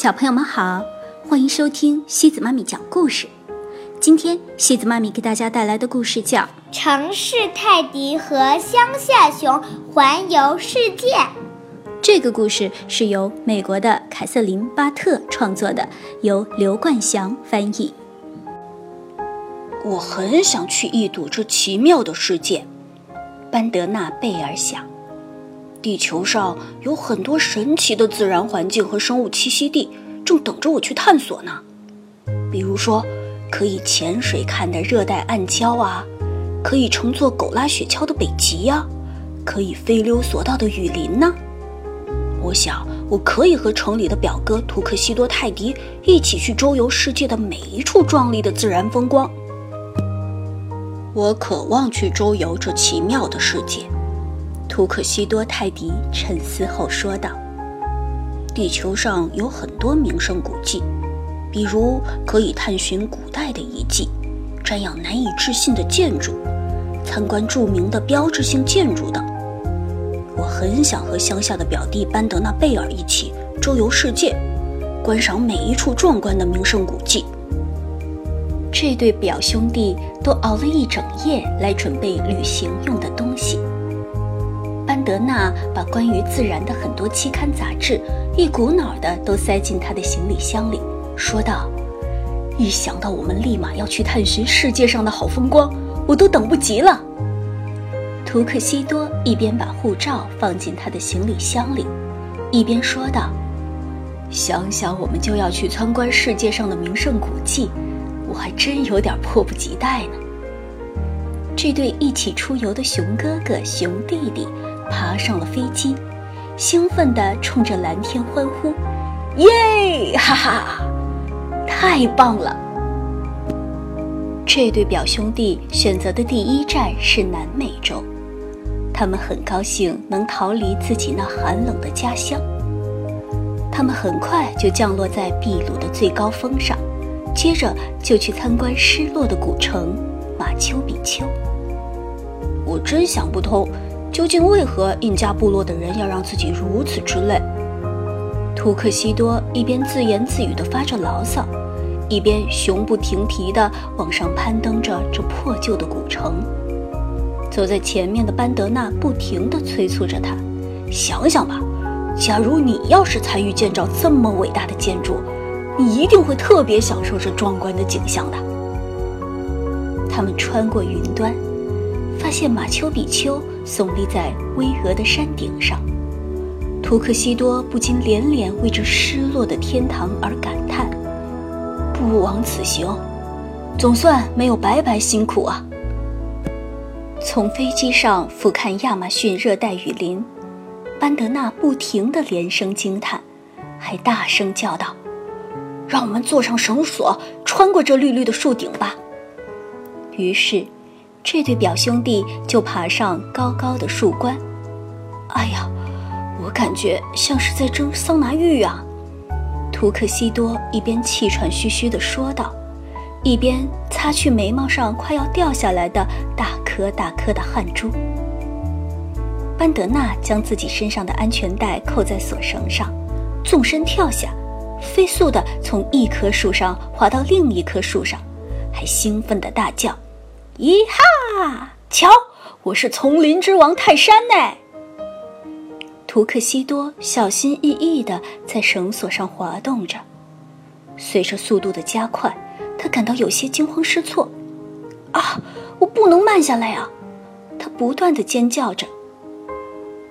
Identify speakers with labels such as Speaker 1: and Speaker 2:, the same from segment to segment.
Speaker 1: 小朋友们好，欢迎收听西子妈咪讲故事。今天西子妈咪给大家带来的故事叫《
Speaker 2: 城市泰迪和乡下熊环游世界》。
Speaker 1: 这个故事是由美国的凯瑟琳·巴特创作的，由刘冠祥翻译。
Speaker 3: 我很想去一睹这奇妙的世界，班德纳贝尔想。地球上有很多神奇的自然环境和生物栖息地，正等着我去探索呢。比如说，可以潜水看的热带暗礁啊，可以乘坐狗拉雪橇的北极呀，可以飞溜索道的雨林呢。我想，我可以和城里的表哥图克西多泰迪一起去周游世界的每一处壮丽的自然风光。我渴望去周游这奇妙的世界。图克西多泰迪沉思后说道：“地球上有很多名胜古迹，比如可以探寻古代的遗迹，瞻仰难以置信的建筑，参观著名的标志性建筑等。我很想和乡下的表弟班德纳贝尔一起周游世界，观赏每一处壮观的名胜古迹。”
Speaker 1: 这对表兄弟都熬了一整夜来准备旅行用的东西。班德纳把关于自然的很多期刊杂志一股脑的都塞进他的行李箱里，说道：“一想到我们立马要去探寻世界上的好风光，我都等不及了。”图克西多一边把护照放进他的行李箱里，一边说道：“想想我们就要去参观世界上的名胜古迹，我还真有点迫不及待呢。”这对一起出游的熊哥哥、熊弟弟。爬上了飞机，兴奋地冲着蓝天欢呼：“耶！哈哈，太棒了！”这对表兄弟选择的第一站是南美洲，他们很高兴能逃离自己那寒冷的家乡。他们很快就降落在秘鲁的最高峰上，接着就去参观失落的古城马丘比丘。
Speaker 3: 我真想不通。究竟为何印加部落的人要让自己如此之累？
Speaker 1: 图克西多一边自言自语地发着牢骚，一边熊不停蹄地往上攀登着这破旧的古城。走在前面的班德纳不停地催促着他：“
Speaker 3: 想想吧，假如你要是参与建造这么伟大的建筑，你一定会特别享受这壮观的景象的。”
Speaker 1: 他们穿过云端。发现马丘比丘耸立在巍峨的山顶上，图克西多不禁连连为这失落的天堂而感叹：“不枉此行，总算没有白白辛苦啊！”从飞机上俯瞰亚马逊热带雨林，班德纳不停地连声惊叹，还大声叫道：“
Speaker 3: 让我们坐上绳索，穿过这绿绿的树顶吧！”
Speaker 1: 于是。这对表兄弟就爬上高高的树冠。
Speaker 3: 哎呀，我感觉像是在蒸桑拿浴啊！
Speaker 1: 图克西多一边气喘吁吁地说道，一边擦去眉毛上快要掉下来的大颗大颗的汗珠。班德纳将自己身上的安全带扣在锁绳上，纵身跳下，飞速地从一棵树上滑到另一棵树上，还兴奋地大叫。
Speaker 3: 咦哈！瞧，我是丛林之王泰山呢。
Speaker 1: 图克西多小心翼翼地在绳索上滑动着，随着速度的加快，他感到有些惊慌失措。啊，我不能慢下来啊！他不断地尖叫着。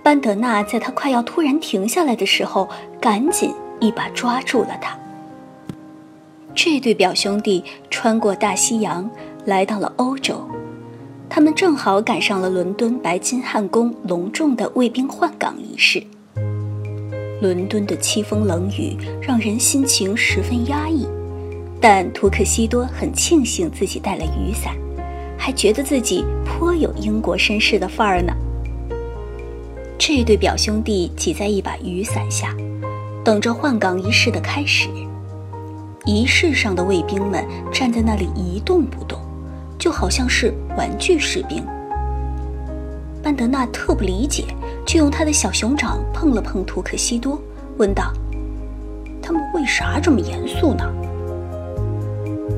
Speaker 1: 班德纳在他快要突然停下来的时候，赶紧一把抓住了他。这对表兄弟穿过大西洋。来到了欧洲，他们正好赶上了伦敦白金汉宫隆重的卫兵换岗仪式。伦敦的凄风冷雨让人心情十分压抑，但图克西多很庆幸自己带了雨伞，还觉得自己颇有英国绅士的范儿呢。这对表兄弟挤在一把雨伞下，等着换岗仪式的开始。仪式上的卫兵们站在那里一动不动。就好像是玩具士兵。班德纳特不理解，就用他的小熊掌碰了碰图克西多，问道：“他们为啥这么严肃呢？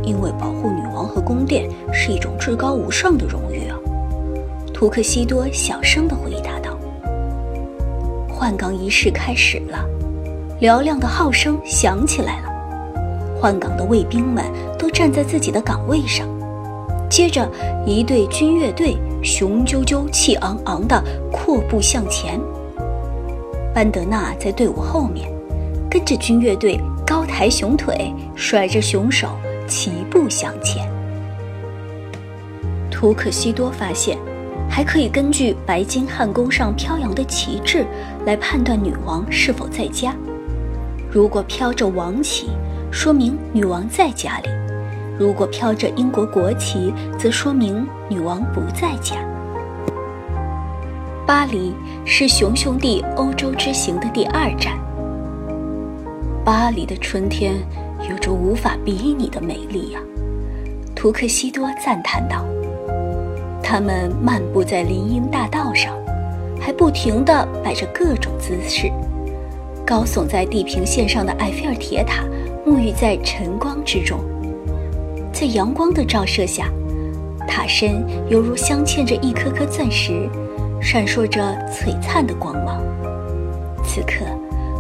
Speaker 1: 因为保护女王和宫殿是一种至高无上的荣誉啊！图克西多小声地回答道。换岗仪式开始了，嘹亮的号声响起来了。换岗的卫兵们都站在自己的岗位上，接着一队军乐队雄赳赳、气昂昂地阔步向前。班德纳在队伍后面，跟着军乐队高抬雄腿，甩着雄手，齐步向前。图克西多发现，还可以根据白金汉宫上飘扬的旗帜来判断女王是否在家。如果飘着王旗，说明女王在家里；如果飘着英国国旗，则说明女王不在家。巴黎是熊兄弟欧洲之行的第二站。巴黎的春天有着无法比拟的美丽呀，图克西多赞叹道。他们漫步在林荫大道上，还不停地摆着各种姿势。高耸在地平线上的埃菲尔铁塔。沐浴在晨光之中，在阳光的照射下，塔身犹如镶嵌着一颗颗钻石，闪烁着璀璨的光芒。此刻，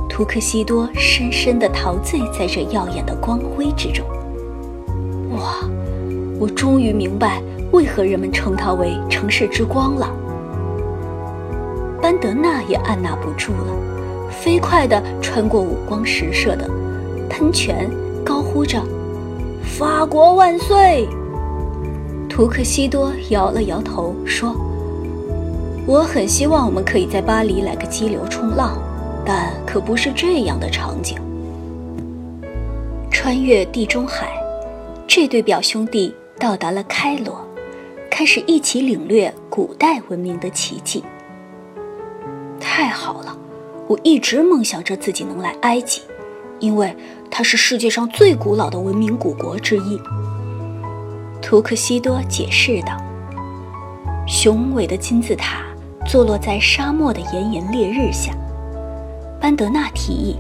Speaker 1: 图克西多深深地陶醉在这耀眼的光辉之中。哇，我终于明白为何人们称它为城市之光了。班德纳也按捺不住了，飞快地穿过五光十色的。喷泉，高呼着“法国万岁”。图克西多摇了摇头说：“我很希望我们可以在巴黎来个激流冲浪，但可不是这样的场景。”穿越地中海，这对表兄弟到达了开罗，开始一起领略古代文明的奇迹。太好了，我一直梦想着自己能来埃及。因为它是世界上最古老的文明古国之一，图克西多解释道。雄伟的金字塔坐落在沙漠的炎炎烈日下。班德纳提议：“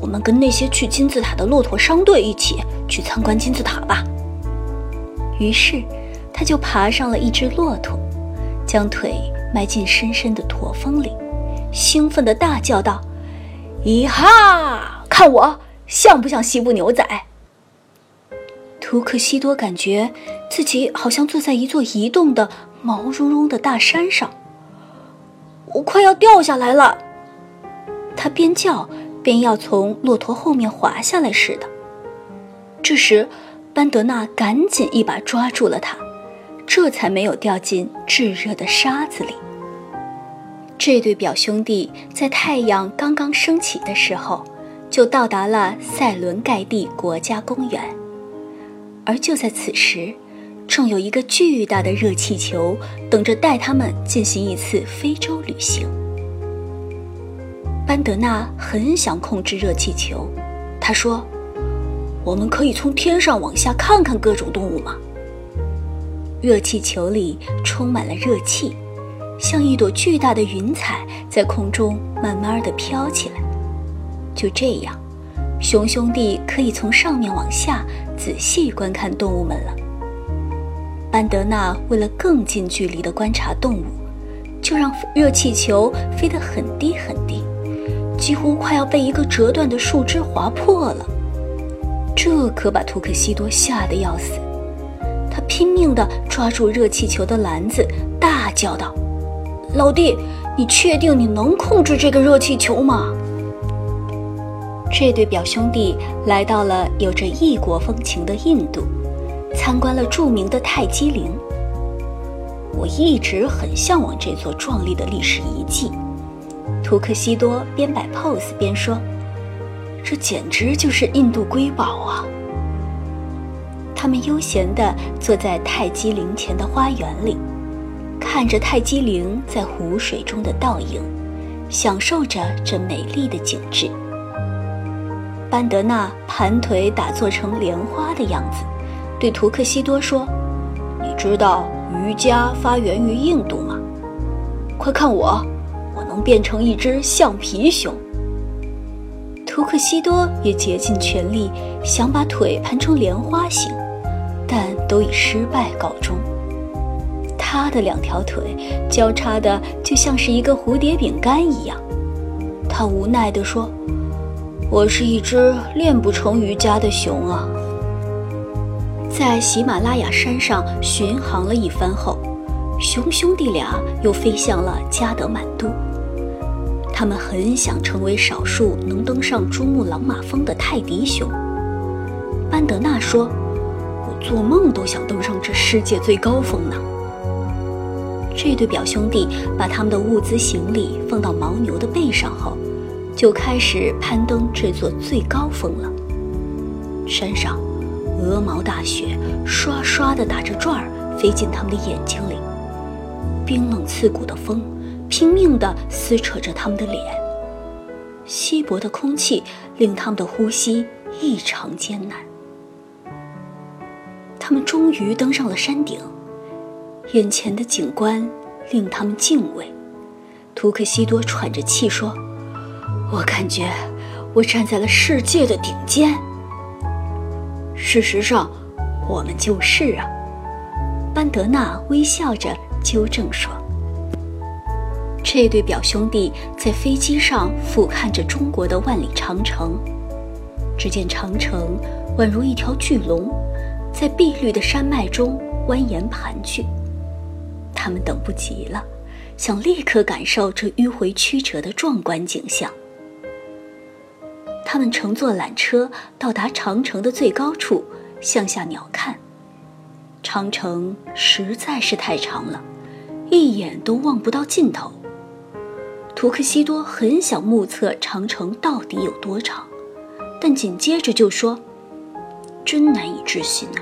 Speaker 1: 我们跟那些去金字塔的骆驼商队一起去参观金字塔吧。”于是，他就爬上了一只骆驼，将腿埋进深深的驼峰里，兴奋地大叫道：“咿哈！”看我像不像西部牛仔？图克西多感觉自己好像坐在一座移动的毛茸茸的大山上，我快要掉下来了。他边叫边要从骆驼后面滑下来似的。这时，班德纳赶紧一把抓住了他，这才没有掉进炙热的沙子里。这对表兄弟在太阳刚刚升起的时候。就到达了塞伦盖蒂国家公园，而就在此时，正有一个巨大的热气球等着带他们进行一次非洲旅行。班德纳很想控制热气球，他说：“我们可以从天上往下看看各种动物吗？”热气球里充满了热气，像一朵巨大的云彩在空中慢慢的飘起来。就这样，熊兄弟可以从上面往下仔细观看动物们了。班德纳为了更近距离地观察动物，就让热气球飞得很低很低，几乎快要被一个折断的树枝划破了。这可把图克西多吓得要死，他拼命地抓住热气球的篮子，大叫道：“老弟，你确定你能控制这个热气球吗？”这对表兄弟来到了有着异国风情的印度，参观了著名的泰姬陵。我一直很向往这座壮丽的历史遗迹。图克西多边摆 pose 边说：“这简直就是印度瑰宝啊！”他们悠闲地坐在泰姬陵前的花园里，看着泰姬陵在湖水中的倒影，享受着这美丽的景致。班德纳盘腿打坐成莲花的样子，对图克西多说：“你知道瑜伽发源于印度吗？快看我，我能变成一只橡皮熊。”图克西多也竭尽全力想把腿盘成莲花形，但都以失败告终。他的两条腿交叉的就像是一个蝴蝶饼干一样。他无奈地说：“我是一只练不成瑜伽的熊啊。”在喜马拉雅山上巡航了一番后，熊兄弟俩又飞向了加德满都。他们很想成为少数能登上珠穆朗玛峰的泰迪熊。班德纳说：“我做梦都想登上这世界最高峰呢。”这对表兄弟把他们的物资行李放到牦牛的背上后，就开始攀登这座最高峰了。山上，鹅毛大雪刷刷地打着转儿飞进他们的眼睛里，冰冷刺骨的风拼命地撕扯着他们的脸，稀薄的空气令他们的呼吸异常艰难。他们终于登上了山顶。眼前的景观令他们敬畏。图克西多喘着气说：“我感觉我站在了世界的顶尖。”事实上，我们就是啊。班德纳微笑着纠正说：“这对表兄弟在飞机上俯瞰着中国的万里长城，只见长城宛如一条巨龙，在碧绿的山脉中蜿蜒盘踞。”他们等不及了，想立刻感受这迂回曲折的壮观景象。他们乘坐缆车到达长城的最高处，向下鸟瞰。长城实在是太长了，一眼都望不到尽头。图克西多很想目测长城到底有多长，但紧接着就说：“真难以置信啊！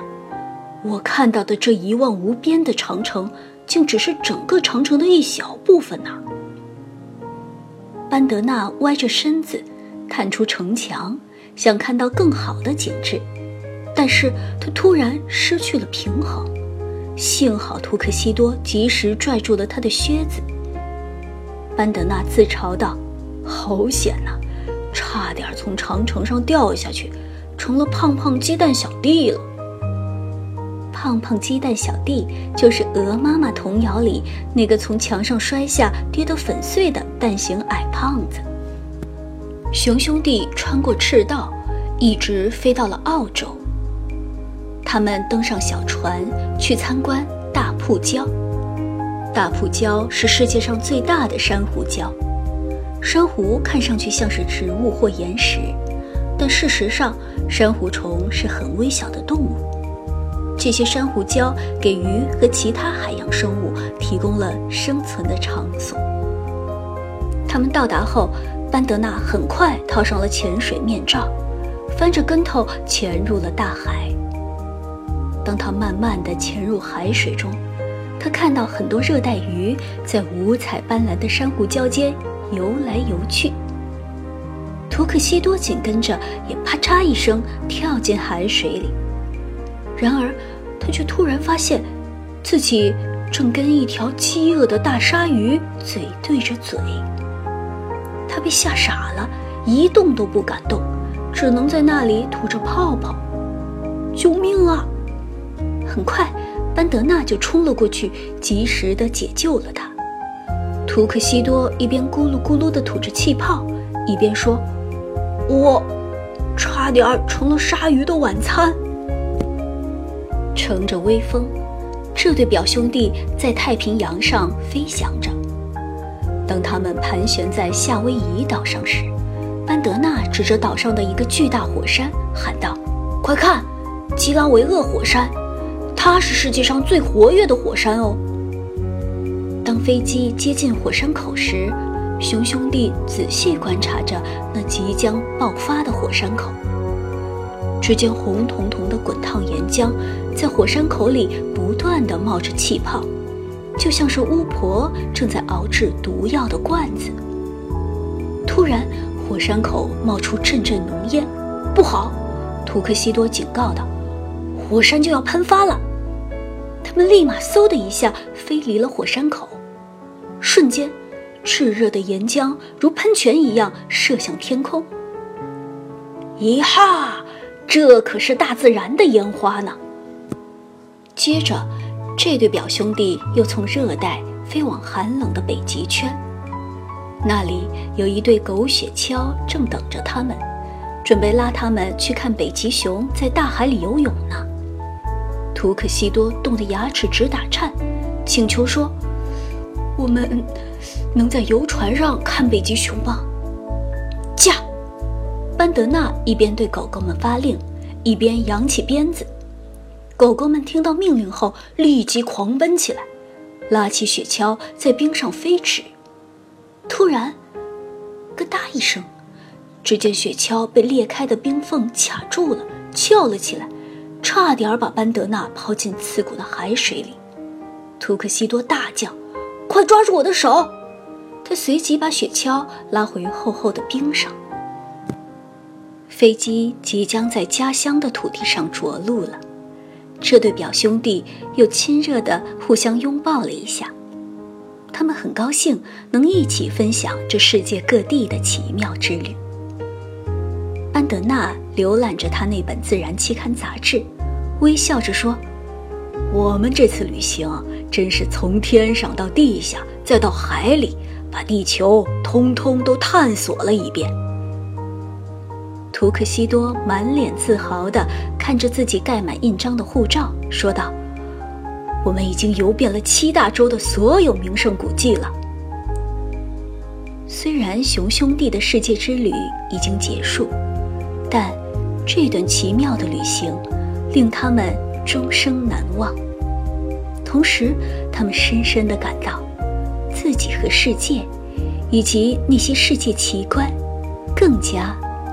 Speaker 1: 我看到的这一望无边的长城。”竟只是整个长城的一小部分呢。班德纳歪着身子，探出城墙，想看到更好的景致，但是他突然失去了平衡。幸好图克西多及时拽住了他的靴子。班德纳自嘲道：“好险呐，差点从长城上掉下去，成了胖胖鸡蛋小弟了。”胖胖鸡蛋小弟就是鹅妈妈童谣里那个从墙上摔下跌得粉碎的蛋形矮胖子。熊兄弟穿过赤道，一直飞到了澳洲。他们登上小船去参观大瀑礁。大瀑礁是世界上最大的珊瑚礁，珊瑚看上去像是植物或岩石，但事实上，珊瑚虫是很微小的动物。这些珊瑚礁给鱼和其他海洋生物提供了生存的场所。他们到达后，班德纳很快套上了潜水面罩，翻着跟头潜入了大海。当他慢慢地潜入海水中，他看到很多热带鱼在五彩斑斓的珊瑚礁间游来游去。图克西多紧跟着也啪嚓一声跳进海水里。然而，他却突然发现，自己正跟一条饥饿的大鲨鱼嘴对着嘴。他被吓傻了，一动都不敢动，只能在那里吐着泡泡。救命啊！很快，班德纳就冲了过去，及时的解救了他。图克西多一边咕噜咕噜的吐着气泡，一边说：“我差点成了鲨鱼的晚餐。”乘着微风，这对表兄弟在太平洋上飞翔着。当他们盘旋在夏威夷岛上时，班德纳指着岛上的一个巨大火山喊道：“快看，基拉维厄火山！它是世界上最活跃的火山哦。”当飞机接近火山口时，熊兄弟仔细观察着那即将爆发的火山口。只见红彤彤的滚烫岩浆在火山口里不断地冒着气泡，就像是巫婆正在熬制毒药的罐子。突然，火山口冒出阵阵浓烟，不好！图克西多警告道：“火山就要喷发了！”他们立马嗖的一下飞离了火山口，瞬间，炽热的岩浆如喷泉一样射向天空。咦哈，这可是大自然的烟花呢！接着，这对表兄弟又从热带飞往寒冷的北极圈，那里有一对狗雪橇正等着他们，准备拉他们去看北极熊在大海里游泳呢。图克西多冻得牙齿直打颤，请求说：“我们能在游船上看北极熊吗？”驾！班德纳一边对狗狗们发令，一边扬起鞭子。狗狗们听到命令后，立即狂奔起来，拉起雪橇在冰上飞驰。突然，咯哒一声，只见雪橇被裂开的冰缝卡住了，翘了起来。差点把班德纳抛进刺骨的海水里，图克西多大叫：“快抓住我的手！”他随即把雪橇拉回厚厚的冰上。飞机即将在家乡的土地上着陆了，这对表兄弟又亲热地互相拥抱了一下。他们很高兴能一起分享这世界各地的奇妙之旅。安德纳浏览着他那本自然期刊杂志。微笑着说：“我们这次旅行真是从天上到地下，再到海里，把地球通通都探索了一遍。”图克西多满脸自豪地看着自己盖满印章的护照，说道：“我们已经游遍了七大洲的所有名胜古迹了。虽然熊兄弟的世界之旅已经结束，但这段奇妙的旅行……”令他们终生难忘。同时，他们深深地感到，自己和世界，以及那些世界奇观，更加